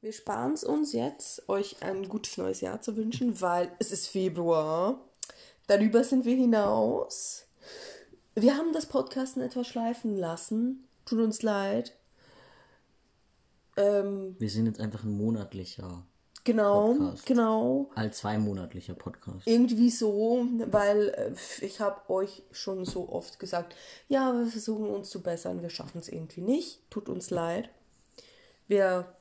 Wir sparen es uns jetzt, euch ein gutes neues Jahr zu wünschen, weil es ist Februar. Darüber sind wir hinaus. Wir haben das Podcasten etwas schleifen lassen. Tut uns leid. Ähm, Wir sind jetzt einfach ein monatlicher, genau, Podcast. genau. all zweimonatlicher Podcast. Irgendwie so, weil äh, ich habe euch schon so oft gesagt, ja, wir versuchen uns zu bessern, wir schaffen es irgendwie nicht. Tut uns leid. Wir,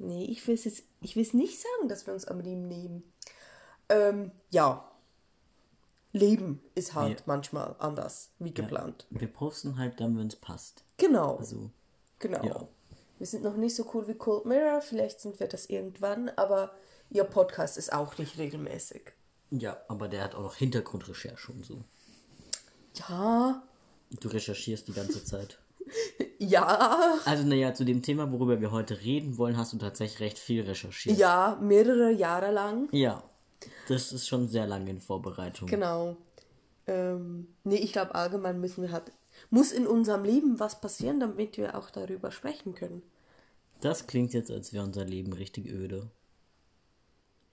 nee, ich will es jetzt, ich will es nicht sagen, dass wir uns am Leben nehmen. Ähm, ja. Leben ist halt Ja. manchmal anders wie geplant. Wir posten halt dann, wenn es passt. Genau. Also, Genau. Ja. Wir sind noch nicht so cool wie Cold Mirror, vielleicht sind wir das irgendwann, aber ihr Podcast ist auch nicht regelmäßig. ja, aber der hat auch noch Hintergrundrecherche und so. Ja, Du recherchierst die ganze Zeit. ja, Also, naja, zu dem Thema, worüber wir heute reden wollen, hast du tatsächlich recht viel recherchiert. ja, mehrere Jahre lang. Ja. Das ist schon sehr lange in Vorbereitung. Genau. Ähm, nee, ich glaube allgemein müssen wir halt, muss in unserem Leben was passieren, damit wir auch darüber sprechen können. Das klingt jetzt, als wäre unser Leben richtig öde.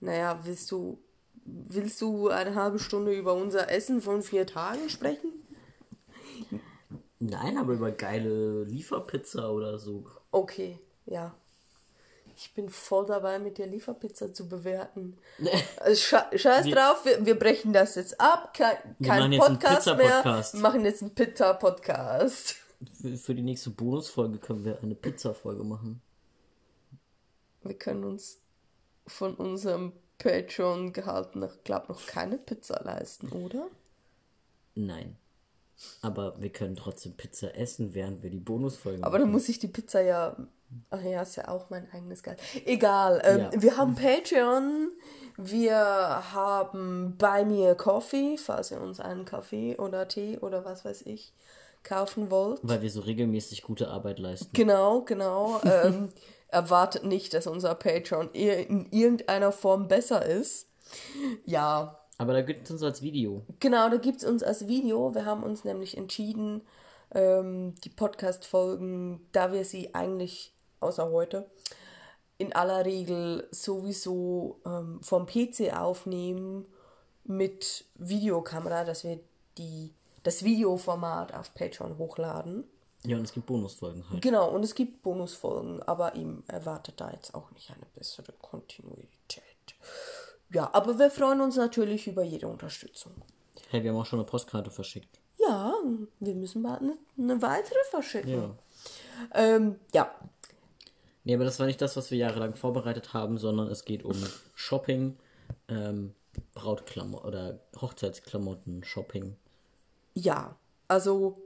Naja, willst du, willst du eine halbe Stunde über unser Essen von vier Tagen sprechen? Nein, aber über geile Lieferpizza oder so. Okay, ja. Ich bin voll dabei, mit dir Lieferpizza zu bewerten. Also sche scheiß Wir- drauf, wir, wir brechen das jetzt ab. Kein, kein Podcast mehr. Wir machen jetzt einen Pizza-Podcast. Für, für die nächste Bonusfolge können wir eine Pizza-Folge machen. Wir können uns von unserem Patreon-Gehalt noch, glaub noch keine Pizza leisten, oder? Nein. Aber wir können trotzdem Pizza essen, während wir die Bonusfolge Aber dann muss ich die Pizza ja. Ach ja, ist ja auch mein eigenes Geld. Egal. Ähm, Ja. Wir haben Patreon. Wir haben bei mir Coffee, falls ihr uns einen Kaffee oder Tee oder was weiß ich kaufen wollt. Weil wir so regelmäßig gute Arbeit leisten. Genau, genau. ähm, erwartet nicht, dass unser Patreon in irgendeiner Form besser ist. Ja, Aber da gibt es uns als Video. Genau, da gibt es uns als Video. Wir haben uns nämlich entschieden, ähm, die Podcast-Folgen, da wir sie eigentlich, außer heute, in aller Regel sowieso ähm, vom PC aufnehmen mit Videokamera, dass wir die, das Videoformat auf Patreon hochladen. Ja, und es gibt Bonusfolgen halt. Genau, und es gibt Bonusfolgen, aber ihm erwartet da jetzt auch nicht eine bessere Kontinuität. Ja, aber wir freuen uns natürlich über jede Unterstützung. Hey, wir haben auch schon eine Postkarte verschickt. Ja, wir müssen bald eine, eine weitere verschicken. Ja. Ähm, ja, Nee, aber das war nicht das, was wir jahrelang vorbereitet haben, sondern es geht um Shopping, ähm, Brautklamotten oder Hochzeitsklamotten, Shopping. ja. Also,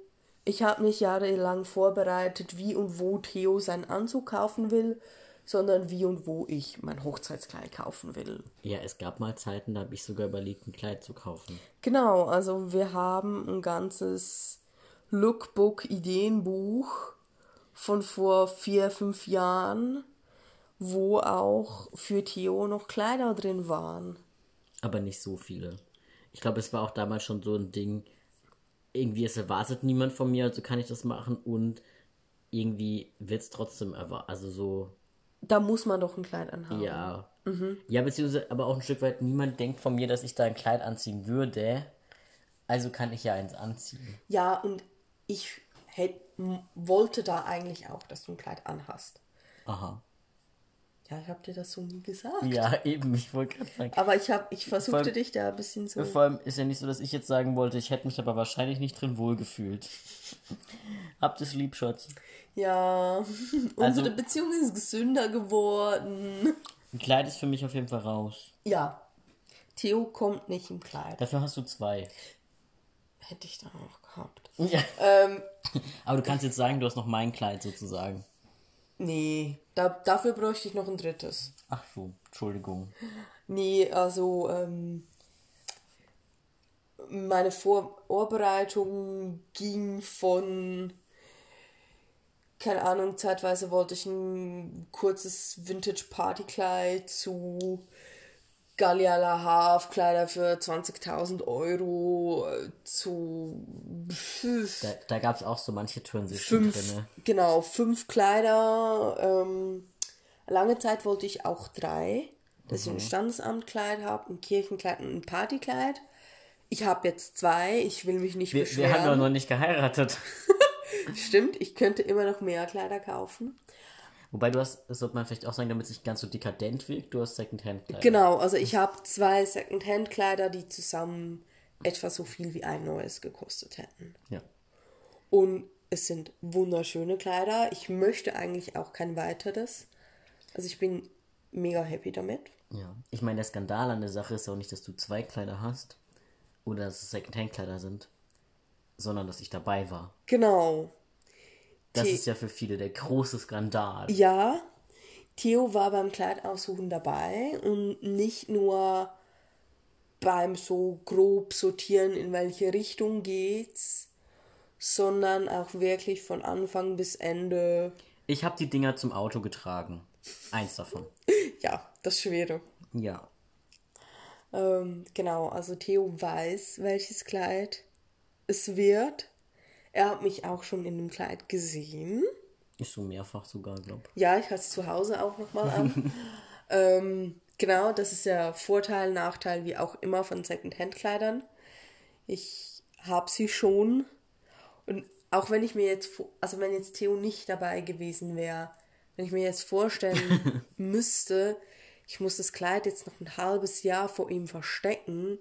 ich habe nicht jahrelang vorbereitet, wie und wo Theo seinen Anzug kaufen will, sondern wie und wo ich mein Hochzeitskleid kaufen will. Ja, es gab mal Zeiten, da habe ich sogar überlegt, ein Kleid zu kaufen. Genau, also wir haben ein ganzes Lookbook-Ideenbuch von vor vier, fünf Jahren, wo auch für Theo noch Kleider drin waren. Aber nicht so viele. Ich glaube, es war auch damals schon so ein Ding, irgendwie es erwartet niemand von mir, also kann ich das machen und irgendwie wird es trotzdem erwartet. Also so, Da muss man doch ein Kleid anhaben. ja. Ja, beziehungsweise aber auch ein Stück weit, niemand denkt von mir, dass ich da ein Kleid anziehen würde. Also kann ich ja eins anziehen. Ja, und ich hätt, m- wollte da eigentlich auch, dass du ein Kleid anhast. Aha. Ja, ich habe dir das so nie gesagt. Ja, eben, ich wollte gerade sagen. Aber ich habe, ich versuchte allem- dich da ein bisschen so. Vor allem ist ja nicht so, dass ich jetzt sagen wollte, ich hätte mich aber wahrscheinlich nicht drin wohlgefühlt. Habt es lieb, Schatz. Ja, unsere Also- Beziehung ist gesünder geworden. Ein Kleid ist für mich auf jeden Fall raus. Ja, Theo kommt nicht im Kleid. Dafür hast du zwei. Hätte ich dann auch gehabt. Ja. Ähm, Aber du kannst jetzt sagen, du hast noch mein Kleid sozusagen. nee, da, dafür bräuchte ich noch ein drittes. Ach so, Entschuldigung. Nee, also ähm, meine Vor Vorbereitung ging von, keine Ahnung, zeitweise wollte ich ein kurzes Vintage-Partykleid zu Gallia La Havre, Kleider für 20.000 Euro äh, zu Da, da gab es auch so manche Transition fünf, drin. genau, fünf Kleider, ähm, lange Zeit wollte ich auch drei, dass ich Mhm. ein Standesamtkleid habe, ein Kirchenkleid und ein Partykleid. Ich habe jetzt zwei, ich will mich nicht Wir, wir beschweren. haben doch noch nicht geheiratet. Stimmt, ich könnte immer noch mehr Kleider kaufen. Wobei du hast, das sollte man vielleicht auch sagen, damit es nicht ganz so dekadent wirkt, du hast Secondhand-Kleider. Genau, also ich habe zwei Secondhand-Kleider, die zusammen etwa so viel wie ein neues gekostet hätten. Ja. Und es sind wunderschöne Kleider. Ich möchte eigentlich auch kein weiteres. Also ich bin mega happy damit. ja. Ich meine, der Skandal an der Sache ist auch nicht, dass du zwei Kleider hast oder dass es Secondhand-Kleider sind, sondern dass ich dabei war. Genau. Das Die- ist ja für viele der große Skandal. Ja, Theo war beim Kleidaussuchen dabei und nicht nur beim so grob sortieren, in welche Richtung geht's, sondern auch wirklich von Anfang bis Ende. Ich habe die Dinger zum Auto getragen. Eins davon. Ja, das Schwere. Ja. Ähm, genau, also Theo weiß, welches Kleid es wird. Er hat mich auch schon in dem Kleid gesehen. Ich so mehrfach sogar, glaub. Ja, ich hatte es zu Hause auch nochmal an. ähm, genau, das ist ja Vorteil, Nachteil, wie auch immer von Second-Hand-Kleidern. Ich habe sie schon. Und auch wenn ich mir jetzt, also wenn jetzt Theo nicht dabei gewesen wäre, wenn ich mir jetzt vorstellen müsste, ich muss das Kleid jetzt noch ein halbes Jahr vor ihm verstecken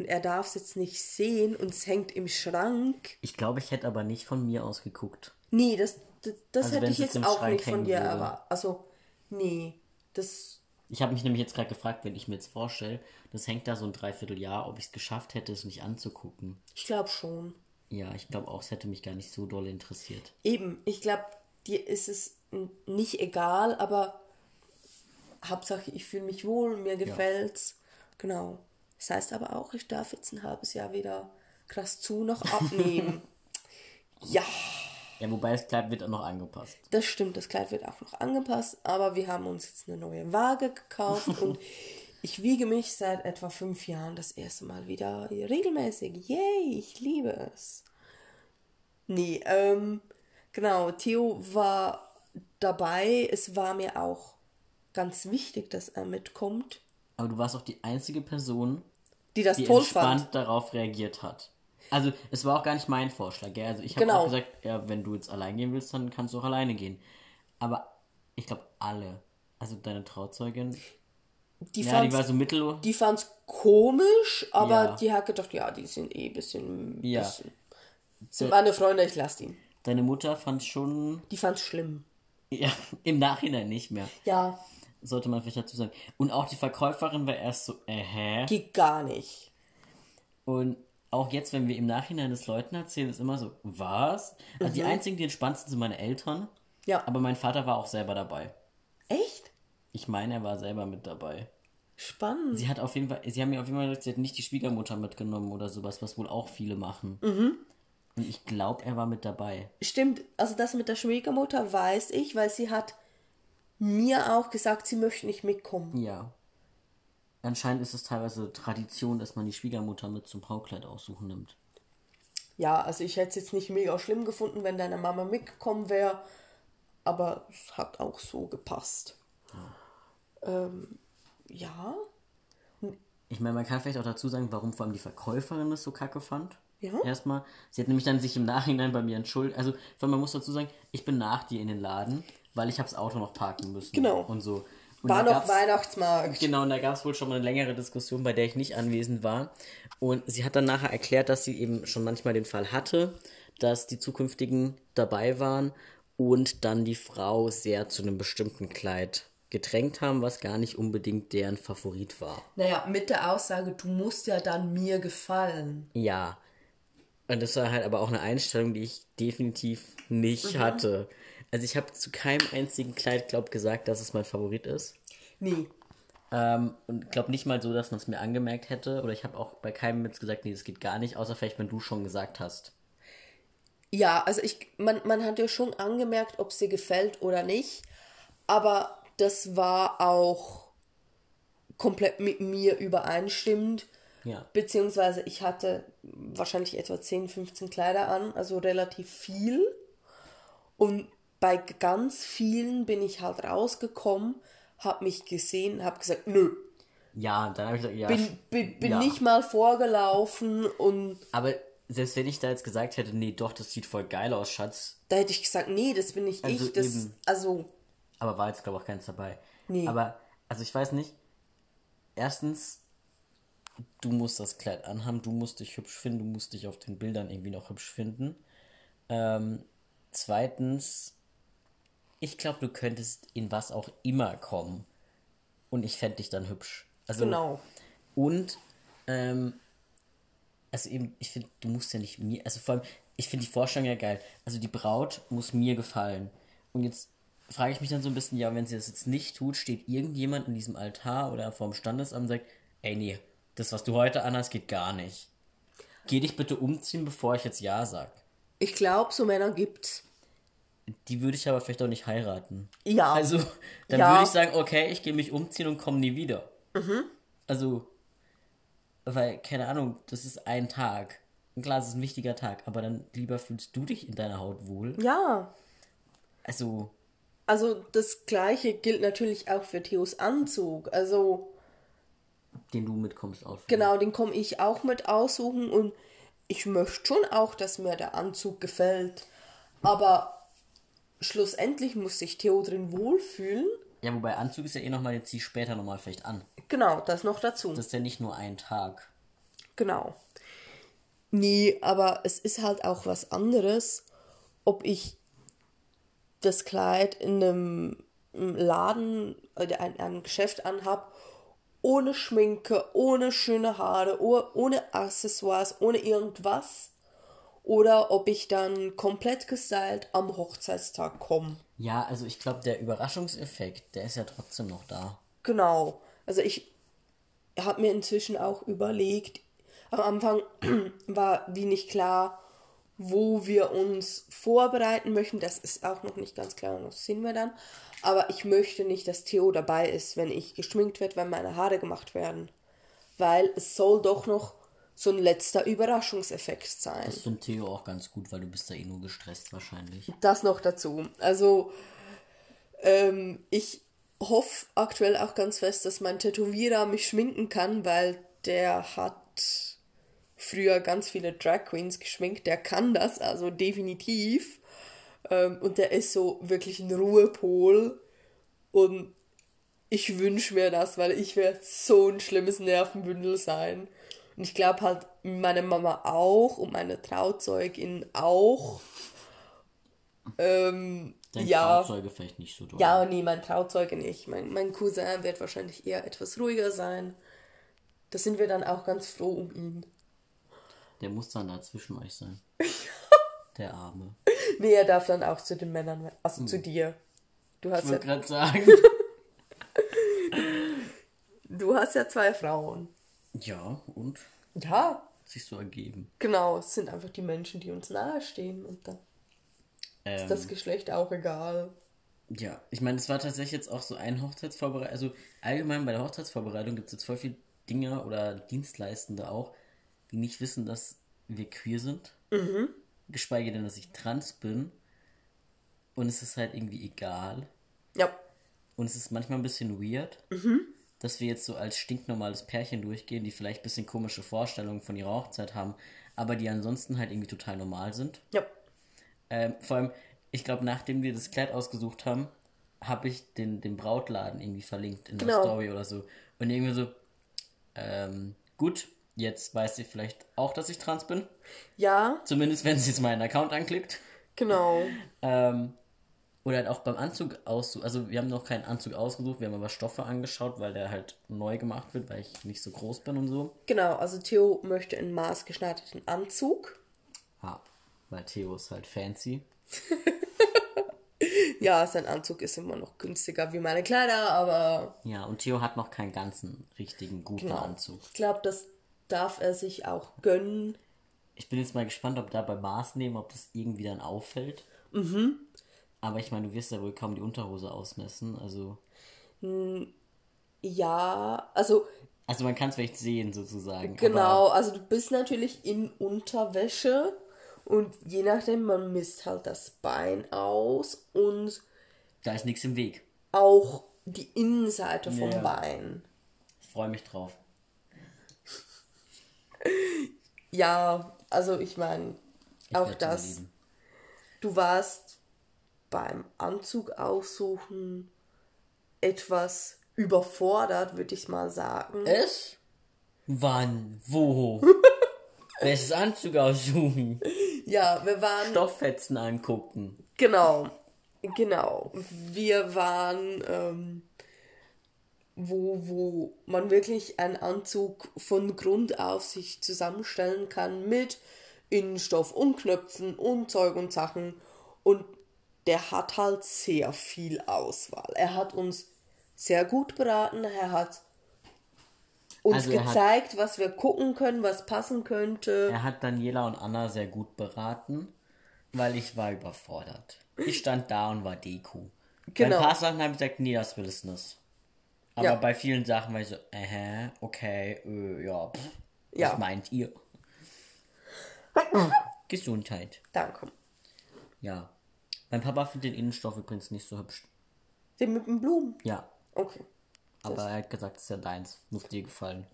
und er darf es jetzt nicht sehen und es hängt im Schrank. Ich glaube, ich hätte aber nicht von mir aus geguckt. Nee, das, das, das Also hätte ich jetzt auch Schrank nicht von dir erwartet. Also, nee, das, Ich habe mich nämlich jetzt gerade gefragt, wenn ich mir jetzt vorstelle, das hängt da so ein Dreivierteljahr, ob ich es geschafft hätte, es mich anzugucken. ich glaube schon. Ja, ich glaube auch, es hätte mich gar nicht so doll interessiert. Eben, ich glaube, dir ist es nicht egal, aber Hauptsache, ich fühle mich wohl, mir gefällt's. Genau. Das heißt aber auch, ich darf jetzt ein halbes Jahr wieder krass zu noch abnehmen. ja, Ja, wobei das Kleid wird auch noch angepasst. das stimmt, das Kleid wird auch noch angepasst, aber wir haben uns jetzt eine neue Waage gekauft und ich wiege mich seit etwa fünf Jahren das erste Mal wieder regelmäßig. Yay, ich liebe es. Nee, ähm, genau, Theo war dabei. Es war mir auch ganz wichtig, dass er mitkommt, Aber du warst auch die einzige Person, die das die toll entspannt fand. darauf reagiert hat. Also, es war auch gar nicht mein Vorschlag, gell? Also, ich habe Genau. auch gesagt, ja, wenn du jetzt allein gehen willst, dann kannst du auch alleine gehen. Aber ich glaube, alle, also deine Trauzeugin, Die ja, die fand's, war so mittel. die fand's komisch, aber Ja. die hat gedacht, ja, die sind eh ein bisschen, Ja. bisschen sind meine Freunde, ich lasse die. Deine Mutter fand schon, Die fand's schlimm. ja, im Nachhinein nicht mehr. Ja, Sollte man vielleicht dazu sagen. Und auch die Verkäuferin war erst so, äh, hä? geht gar nicht. Und auch jetzt, wenn wir im Nachhinein das Leuten erzählen, ist immer so, was? Also die einzigen, die entspannt sind, sind meine Eltern. Mhm. Ja. Aber mein Vater war auch selber dabei. Echt? Ich meine, er war selber mit dabei. Spannend. Sie hat auf jeden Fall, sie haben mir auf jeden Fall gesagt, sie hat nicht die Schwiegermutter mitgenommen oder sowas, was wohl auch viele machen. Mhm. Und ich glaube, er war mit dabei. Stimmt, also das mit der Schwiegermutter weiß ich, weil sie hat mir auch gesagt, sie möchte nicht mitkommen. Ja. Anscheinend ist es teilweise Tradition, dass man die Schwiegermutter mit zum Braukleid aussuchen nimmt. Ja, also ich hätte es jetzt nicht mega schlimm gefunden, wenn deine Mama mitgekommen wäre, aber es hat auch so gepasst. Ähm, ja, Ich meine, man kann vielleicht auch dazu sagen, warum vor allem die Verkäuferin das so kacke fand. Ja. Erstmal. Sie hat nämlich dann sich im Nachhinein bei mir entschuldigt. Also, man muss dazu sagen, ich bin nach dir in den Laden, weil ich habe das Auto noch parken müssen. Genau. Und so. Und war noch Weihnachtsmarkt. Genau, und da gab es wohl schon mal eine längere Diskussion, bei der ich nicht anwesend war. Und sie hat dann nachher erklärt, dass sie eben schon manchmal den Fall hatte, dass die zukünftigen dabei waren und dann die Frau sehr zu einem bestimmten Kleid gedrängt haben, was gar nicht unbedingt deren Favorit war. Naja, mit der Aussage, du musst ja dann mir gefallen. Ja. Und das war halt aber auch eine Einstellung, die ich definitiv nicht hatte. Also ich habe zu keinem einzigen Kleid, glaub, gesagt, dass es mein Favorit ist. Nee. Ähm, und glaube nicht mal so, dass man es mir angemerkt hätte. Oder ich habe auch bei keinem jetzt gesagt, nee, das geht gar nicht, außer vielleicht, wenn du schon gesagt hast. Ja, also ich, man, man hat ja schon angemerkt, ob es dir gefällt oder nicht, aber das war auch komplett mit mir übereinstimmend. Ja. Beziehungsweise ich hatte wahrscheinlich etwa 10, 15 Kleider an, also relativ viel. Und bei ganz vielen bin ich halt rausgekommen, hab mich gesehen, hab gesagt, nö, Ja, dann habe ich gesagt, ja. bin, bin, bin ja. nicht mal vorgelaufen und Aber selbst wenn ich da jetzt gesagt hätte, nee, doch, das sieht voll geil aus, Schatz, da hätte ich gesagt, nee, das bin nicht Also ich. Das, eben. also, aber war jetzt, glaube ich, auch keins dabei. Nee. Aber, also ich weiß nicht, erstens, du musst das Kleid anhaben, du musst dich hübsch finden, du musst dich auf den Bildern irgendwie noch hübsch finden. Ähm, zweitens, ich glaube, du könntest in was auch immer kommen und ich fände dich dann hübsch. Also, genau. Und, ähm, also eben, ich finde, du musst ja nicht mir, also vor allem, ich finde die Vorstellung ja geil. Also die Braut muss mir gefallen. Und jetzt frage ich mich dann so ein bisschen, ja, wenn sie das jetzt nicht tut, steht irgendjemand in diesem Altar oder vorm Standesamt und sagt, ey, nee, das, was du heute anhast, geht gar nicht. Geh dich bitte umziehen, bevor ich jetzt Ja sag. Ich glaube, so Männer gibt's. Die würde ich aber vielleicht auch nicht heiraten. Ja. Also, dann Ja. würde ich sagen, okay, ich gehe mich umziehen und komme nie wieder. Also, weil, keine Ahnung, das ist ein Tag. Und Klar, es ist ein wichtiger Tag, aber dann lieber fühlst du dich in deiner Haut wohl. Ja. Also, Also das gleiche gilt natürlich auch für Theos Anzug. Also den du mitkommst aus. genau, den komme ich auch mit aussuchen und ich möchte schon auch, dass mir der Anzug gefällt. Aber schlussendlich muss sich Theo drin wohlfühlen. Ja, wobei Anzug ist ja eh nochmal, den zieh ich später nochmal vielleicht an. Genau, das noch dazu. Das ist ja nicht nur ein Tag. Genau. Nee, aber es ist halt auch was anderes, ob ich das Kleid in einem einem Laden oder in einem Geschäft anhab, ohne Schminke, ohne schöne Haare, oh- ohne Accessoires, ohne irgendwas. Oder ob ich dann komplett gestylt am Hochzeitstag komme. Ja, also ich glaube, der Überraschungseffekt, der ist ja trotzdem noch da. Genau. Also ich habe mir inzwischen auch überlegt, am Anfang war wie nicht klar, wo wir uns vorbereiten möchten. Das ist auch noch nicht ganz klar und das sehen wir dann. Aber ich möchte nicht, dass Theo dabei ist, wenn ich geschminkt werde, wenn meine Haare gemacht werden. Weil es soll doch noch so ein letzter Überraschungseffekt sein. Das finde Theo auch ganz gut, weil du bist da eh nur gestresst wahrscheinlich. Das noch dazu. Also, ähm, ich hoffe aktuell auch ganz fest, dass mein Tätowierer mich schminken kann, weil der hat früher ganz viele Drag Queens geschminkt. Der kann das, also definitiv. Ähm, und der ist so wirklich ein Ruhepol. Und ich wünsche mir das, weil ich werde so ein schlimmes Nervenbündel sein. Und ich glaube halt, meine Mama auch und meine Trauzeugin auch. Ähm, Dein ja. Trauzeuge vielleicht nicht so doll. Ja, nee, mein Trauzeuge nicht. Mein, mein Cousin wird wahrscheinlich eher etwas ruhiger sein. Da sind wir dann auch ganz froh um ihn. Der muss dann da zwischen euch sein. Der Arme. Nee, er darf dann auch zu den Männern, also zu dir. Du hast, Ich ja, wollte gerade sagen. du hast ja zwei Frauen. Ja, und? Ja, sich so ergeben. genau. Es sind einfach die Menschen, die uns nahestehen. Und dann Ähm, ist das Geschlecht auch egal. Ja, ich meine, es war tatsächlich jetzt auch so ein Hochzeitsvorbereitung. Also allgemein bei der Hochzeitsvorbereitung gibt es jetzt voll viele Dinge oder Dienstleistende auch, die nicht wissen, dass wir queer sind. Geschweige denn, dass ich trans bin. Und es ist halt irgendwie egal. Ja, Und es ist manchmal ein bisschen weird, dass wir jetzt so als stinknormales Pärchen durchgehen, die vielleicht ein bisschen komische Vorstellungen von ihrer Hochzeit haben, aber die ansonsten halt irgendwie total normal sind. ja. Ähm, vor allem, ich glaube, nachdem wir das Kleid ausgesucht haben, habe ich den, den Brautladen irgendwie verlinkt in der Genau. Story oder so. Und irgendwie so, ähm, gut, jetzt weiß sie vielleicht auch, dass ich trans bin. Ja, Zumindest, wenn sie jetzt meinen Account anklickt. genau. Ähm, oder halt auch beim Anzug aussuchen. Also, wir haben noch keinen Anzug ausgesucht, wir haben aber Stoffe angeschaut, weil der halt neu gemacht wird, weil ich nicht so groß bin und so. Genau, also Theo möchte einen maßgeschneiderten Anzug. Ah, weil Theo ist halt fancy. Ja, sein Anzug ist immer noch günstiger wie meine Kleider, aber Ja, und Theo hat noch keinen ganzen richtigen guten genau. Anzug. Ich glaube, das darf er sich auch gönnen. Ich bin jetzt mal gespannt, ob da bei Maß nehmen, ob das irgendwie dann auffällt. Mhm. Aber ich meine, du wirst ja wohl kaum die Unterhose ausmessen. Also, Ja, also also man kann es vielleicht sehen sozusagen. genau, also du bist natürlich in Unterwäsche Und je nachdem, man misst halt das Bein aus und Da ist nichts im Weg. auch die Innenseite vom Ja. Bein. Ich freue mich drauf. Ja, also ich meine, auch das. Du warst beim Anzug aussuchen etwas überfordert, würde ich mal sagen. Es? Wann? Wo? Welches Anzug aussuchen? Ja, wir waren Stofffetzen angucken. Genau, genau. Wir waren, ähm, wo, wo man wirklich einen Anzug von Grund auf sich zusammenstellen kann mit Innenstoff und Knöpfen und Zeug und Sachen. Und der hat halt sehr viel Auswahl. Er hat uns sehr gut beraten. Er hat uns Also er hat- gezeigt, was wir gucken können, was passen könnte. Er hat Daniela und Anna sehr gut beraten, weil ich war überfordert. Ich stand da und war Deko. Genau. Bei ein paar Sachen habe ich gesagt, nee, das will es nicht. Aber Ja. bei vielen Sachen war ich so, äh, okay, äh, ja, pff, Ja. was meint ihr? Gesundheit. Danke. Ja. Mein Papa findet den Innenstoff übrigens nicht so hübsch. Den mit den Blumen. Ja. Okay. Aber er hat gesagt, es ist ja deins. Muss dir gefallen.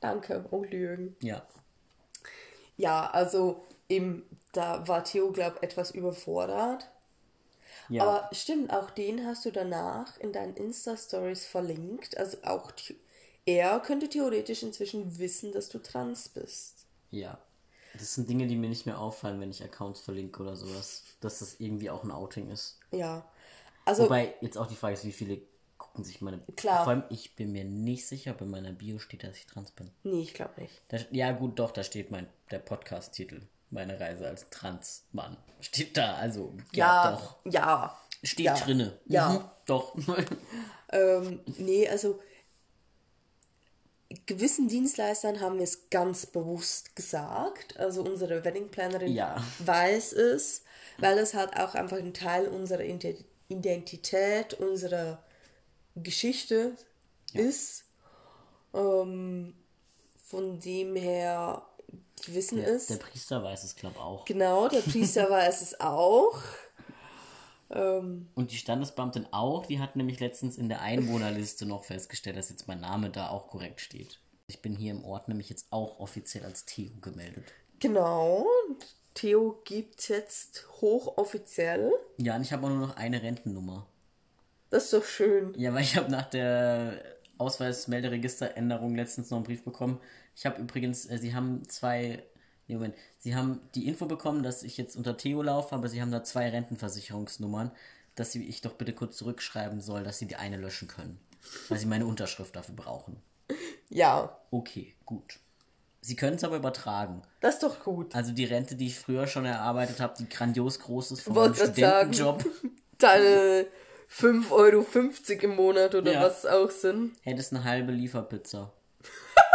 Danke, Onkel Jürgen. Ja. Ja, also eben, da war Theo, glaube ich, etwas überfordert. Ja. Aber stimmt, auch den hast du danach in deinen Insta-Stories verlinkt. Also auch er könnte theoretisch inzwischen wissen, dass du trans bist. ja. Das sind Dinge, die mir nicht mehr auffallen, wenn ich Accounts verlinke oder sowas. Dass das irgendwie auch ein Outing ist. Ja. Also, Wobei jetzt auch die Frage ist, wie viele gucken sich meine. Klar. Vor allem, ich bin mir nicht sicher, ob in meiner Bio steht, dass ich trans bin. nee, ich glaube nicht. Da, ja, gut, doch, da steht mein der Podcast-Titel. Meine Reise als Transmann. Steht da, also. Ja, doch. ja. Steht ja. drinne. Ja. Mhm, doch. Ähm, nee, also gewissen Dienstleistern haben wir es ganz bewusst gesagt. Also unsere Wedding-Plannerin Ja. weiß es, weil es halt auch einfach ein Teil unserer Ident- Identität, unserer Geschichte ist. Ähm, von dem her, die wissen es. der Priester weiß es, glaube ich, auch. Genau, der Priester weiß es auch. Ähm, Und die Standesbeamtin auch, die hat nämlich letztens in der Einwohnerliste noch festgestellt, dass jetzt mein Name da auch korrekt steht. Ich bin hier im Ort nämlich jetzt auch offiziell als Theo gemeldet. genau. Theo gibt jetzt hochoffiziell. Ja, und ich habe auch nur noch eine Rentennummer. Das ist doch schön. Ja, weil ich habe nach der Ausweismelderegisteränderung letztens noch einen Brief bekommen. Ich habe übrigens, äh, sie haben zwei, nee, Moment, sie haben die Info bekommen, dass ich jetzt unter Theo laufe, aber sie haben da zwei Rentenversicherungsnummern, dass sie ich doch bitte kurz zurückschreiben soll, dass sie die eine löschen können. Weil sie meine Unterschrift dafür brauchen. Ja, Okay, gut. Sie können es aber übertragen. das ist doch gut. Also die Rente, die ich früher schon erarbeitet habe, die grandios groß ist von meinem grad sagen. Studentenjob, Deine 5,50 Euro im Monat oder Ja. was auch sind. hätte es eine halbe Lieferpizza.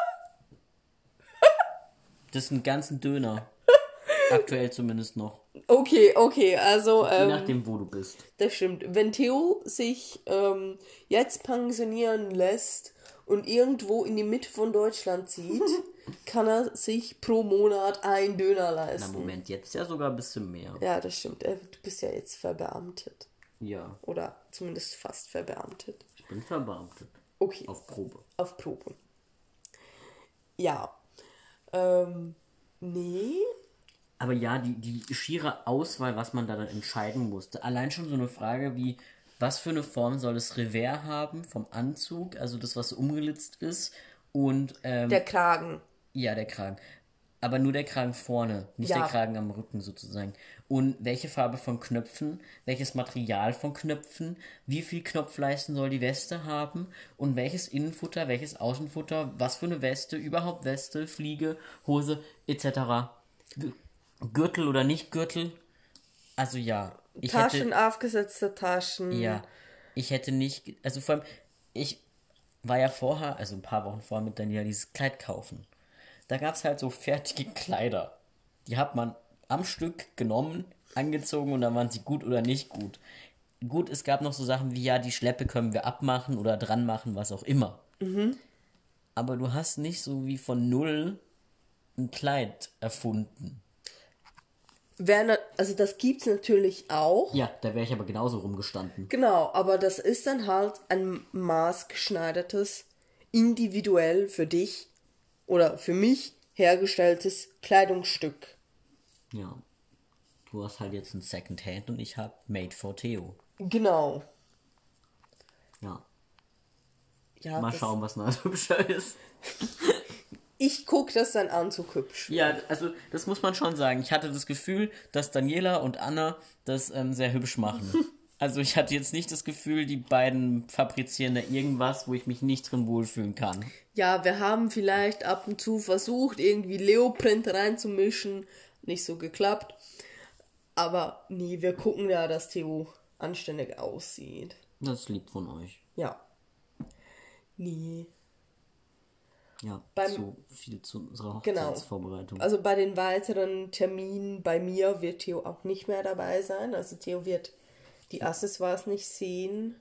Das ist ein ganzen Döner. Aktuell zumindest noch. Okay, okay, also Je ähm, nachdem, wo du bist. das stimmt. Wenn Theo sich ähm, jetzt pensionieren lässt und irgendwo in die Mitte von Deutschland zieht, kann er sich pro Monat einen Döner Na leisten. Moment, jetzt ja sogar ein bisschen mehr. Ja, das stimmt. Du bist ja jetzt verbeamtet. Ja, Oder zumindest fast verbeamtet. ich bin verbeamtet. Okay. Auf Probe. Auf Probe. Ja. Ähm, nee. Aber ja, die, die schiere Auswahl, was man da dann entscheiden musste. Allein schon so eine Frage wie, was für eine Form soll das Revers haben vom Anzug, also das, was umgelitzt ist, und ähm, Der Kragen. ja, der Kragen. Aber nur der Kragen vorne, nicht Ja. der Kragen am Rücken sozusagen. Und welche Farbe von Knöpfen, welches Material von Knöpfen, wie viel Knopfleisten soll die Weste haben und welches Innenfutter, welches Außenfutter, was für eine Weste, überhaupt Weste, Fliege, Hose etc. Gürtel oder nicht Gürtel. Also ja, ich Taschen, hätte aufgesetzte Taschen. ja, ich hätte nicht, also vor allem, ich war ja vorher, also ein paar Wochen vorher mit Daniela dieses Kleid kaufen. Da gab es halt so fertige Kleider. Die hat man am Stück genommen, angezogen und dann waren sie gut oder nicht gut. Gut, es gab noch so Sachen wie, ja, die Schleppe können wir abmachen oder dran machen, was auch immer. Aber du hast nicht so wie von null ein Kleid erfunden. Wär, also das gibt's natürlich auch. Ja, da wäre ich aber genauso rumgestanden. Genau, aber das ist dann halt ein maßgeschneidertes, individuell für dich oder für mich hergestelltes Kleidungsstück. Ja. Du hast halt jetzt ein Secondhand und ich habe Made for Theo. Genau. Ja. Ja, Mal schauen, was noch hübscher ist. Ich guck, dass dein Anzug hübsch wird. Ja, also das muss man schon sagen. Ich hatte das Gefühl, dass Daniela und Anna das ähm, sehr hübsch machen. Also ich hatte jetzt nicht das Gefühl, die beiden fabrizieren da irgendwas, wo ich mich nicht drin wohlfühlen kann. Ja, wir haben vielleicht ab und zu versucht, irgendwie Leoprint reinzumischen. Nicht so geklappt. Aber nee, wir gucken ja, dass Theo anständig aussieht. Das lieb von euch. Ja. Nee. Ja, Beim- so viel zu unserer Genau. Hochzeitsvorbereitung. Also bei den weiteren Terminen bei mir wird Theo auch nicht mehr dabei sein. Also Theo wird die Accessoires nicht sehen.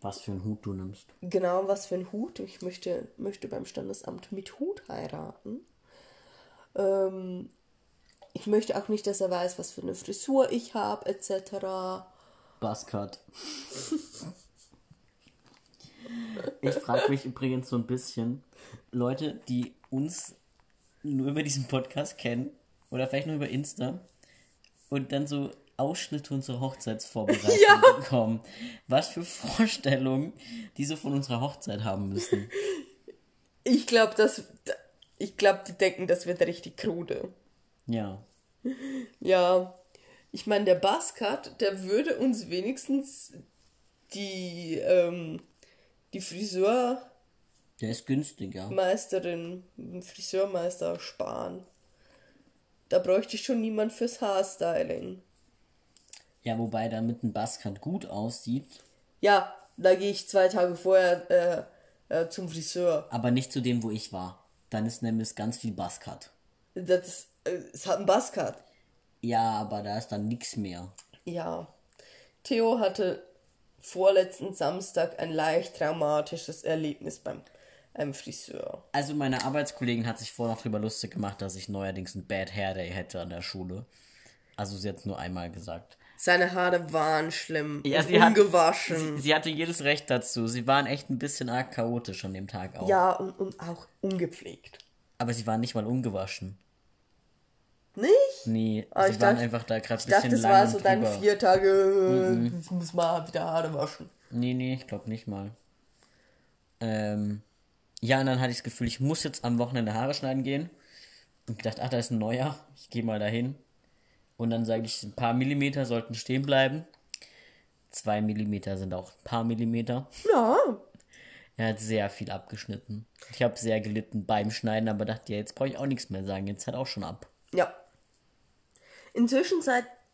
was für einen Hut du nimmst. Genau, was für ein Hut. Ich möchte, möchte beim Standesamt mit Hut heiraten. Ähm, ich möchte auch nicht, dass er weiß, was für eine Frisur ich habe, etc. Buzzcut. Ich frage mich übrigens so ein bisschen, Leute, die uns nur über diesen Podcast kennen oder vielleicht nur über Insta und dann so Ausschnitte unserer Hochzeitsvorbereitung bekommen. Was für Vorstellungen die so von unserer Hochzeit haben müssen. Ich glaube, dass. Ich glaube, die denken, das wird richtig krude. Ja. Ja, ich meine, der Buzzcut, der würde uns wenigstens die, ähm, die Friseurmeisterin, Der ist günstiger. den Friseurmeister sparen. Da bräuchte ich schon niemand fürs Haarstyling. Ja, wobei damit ein Buzzcut gut aussieht, Ja, da gehe ich zwei Tage vorher äh, äh, zum Friseur. aber nicht zu dem, wo ich war. Dann ist nämlich ganz viel Buzzcut. Das ist, äh, es hat einen Buzzcut. Ja, aber da ist dann nichts mehr. Ja. Theo hatte vorletzten Samstag ein leicht traumatisches Erlebnis beim einem Friseur. Also meine Arbeitskollegin hat sich vorher noch drüber lustig gemacht, dass ich neuerdings ein Bad Hair Day hätte an der Schule. Also sie hat es nur einmal gesagt. Seine Haare waren schlimm. Ja, sie hat- ungewaschen. Sie, sie hatte jedes Recht dazu. Sie waren echt ein bisschen arg chaotisch an dem Tag auch. ja, und, und auch ungepflegt. Aber sie waren nicht mal ungewaschen. Nicht? Nee, Ah, sie ich waren dachte- einfach da gerade Ich ein bisschen dachte, es lang war und so deine vier Tage, jetzt muss man wieder Haare waschen. Nee, nee, ich glaube nicht mal. Ähm, ja, und dann hatte ich das Gefühl, ich muss jetzt am Wochenende Haare schneiden gehen. Und gedacht, ach, da ist ein neuer. Ich gehe mal dahin. Und dann sage ich, ein paar Millimeter sollten stehen bleiben. Zwei Millimeter sind auch ein paar Millimeter. Ja, Er hat sehr viel abgeschnitten. Ich habe sehr gelitten beim Schneiden, aber dachte, ja, jetzt brauche ich auch nichts mehr sagen. Jetzt hat auch schon ab. ja. Inzwischen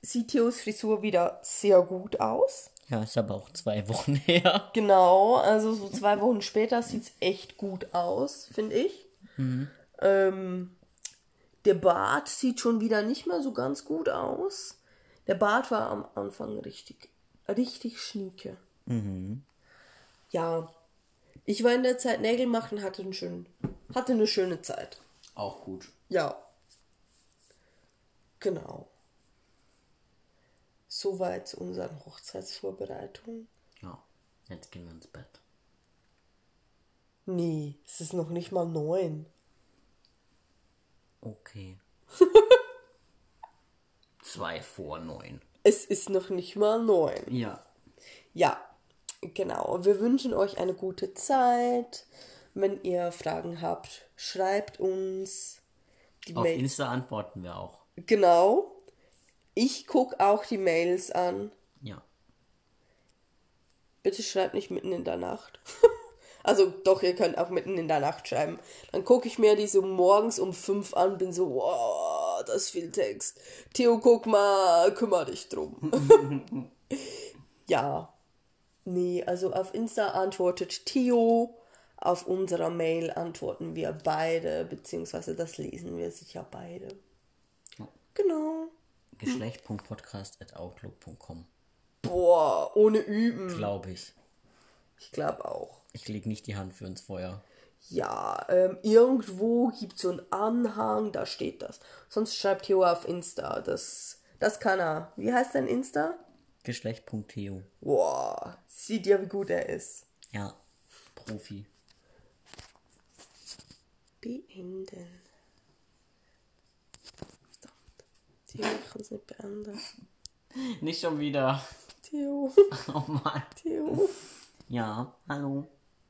sieht Theos Frisur wieder sehr gut aus. Ja, ist aber auch zwei Wochen her. Genau, also so zwei Wochen später sieht es echt gut aus, finde ich. Ähm, der Bart sieht schon wieder nicht mehr so ganz gut aus. Der Bart war am Anfang richtig, richtig schnieke. Ja, ich war in der Zeit Nägel machen, hatte, einen schönen, hatte eine schöne Zeit. Auch gut. Ja. Genau. Soweit zu unseren Hochzeitsvorbereitungen. Ja, jetzt gehen wir ins Bett. Nee, es ist noch nicht mal neun. Okay. Zwei vor neun. Es ist noch nicht mal neun. Ja. Ja, genau. Wir wünschen euch eine gute Zeit. Wenn ihr Fragen habt, schreibt uns. Die Auf Mail- Insta antworten wir auch. Genau. Ich gucke auch die Mails an. Ja. Bitte schreibt nicht mitten in der Nacht. also doch, ihr könnt auch mitten in der Nacht schreiben. Dann gucke ich mir die so morgens um fünf an, bin so, wow, das ist viel Text. Theo, guck mal, kümmere dich drum. ja. Nee, also auf Insta antwortet Theo. Auf unserer Mail antworten wir beide, beziehungsweise das lesen wir sicher beide. Ja. Genau. Geschlecht.podcast.outlook.com. Boah, ohne Üben. Glaube ich. Ich glaube auch. Ich lege nicht die Hand für ins Feuer. Ja, ähm, irgendwo gibt es so einen Anhang, da steht das. Sonst schreibt Theo auf Insta. Das, das kann er. Wie heißt dein Insta? Geschlecht.theo. Boah, sieht ja, wie gut er ist. Ja, Profi. Beenden. Verdammt. Theo, ich kann es nicht beenden. Nicht schon wieder. Theo, Oh Mann. Theo. Ja, hallo.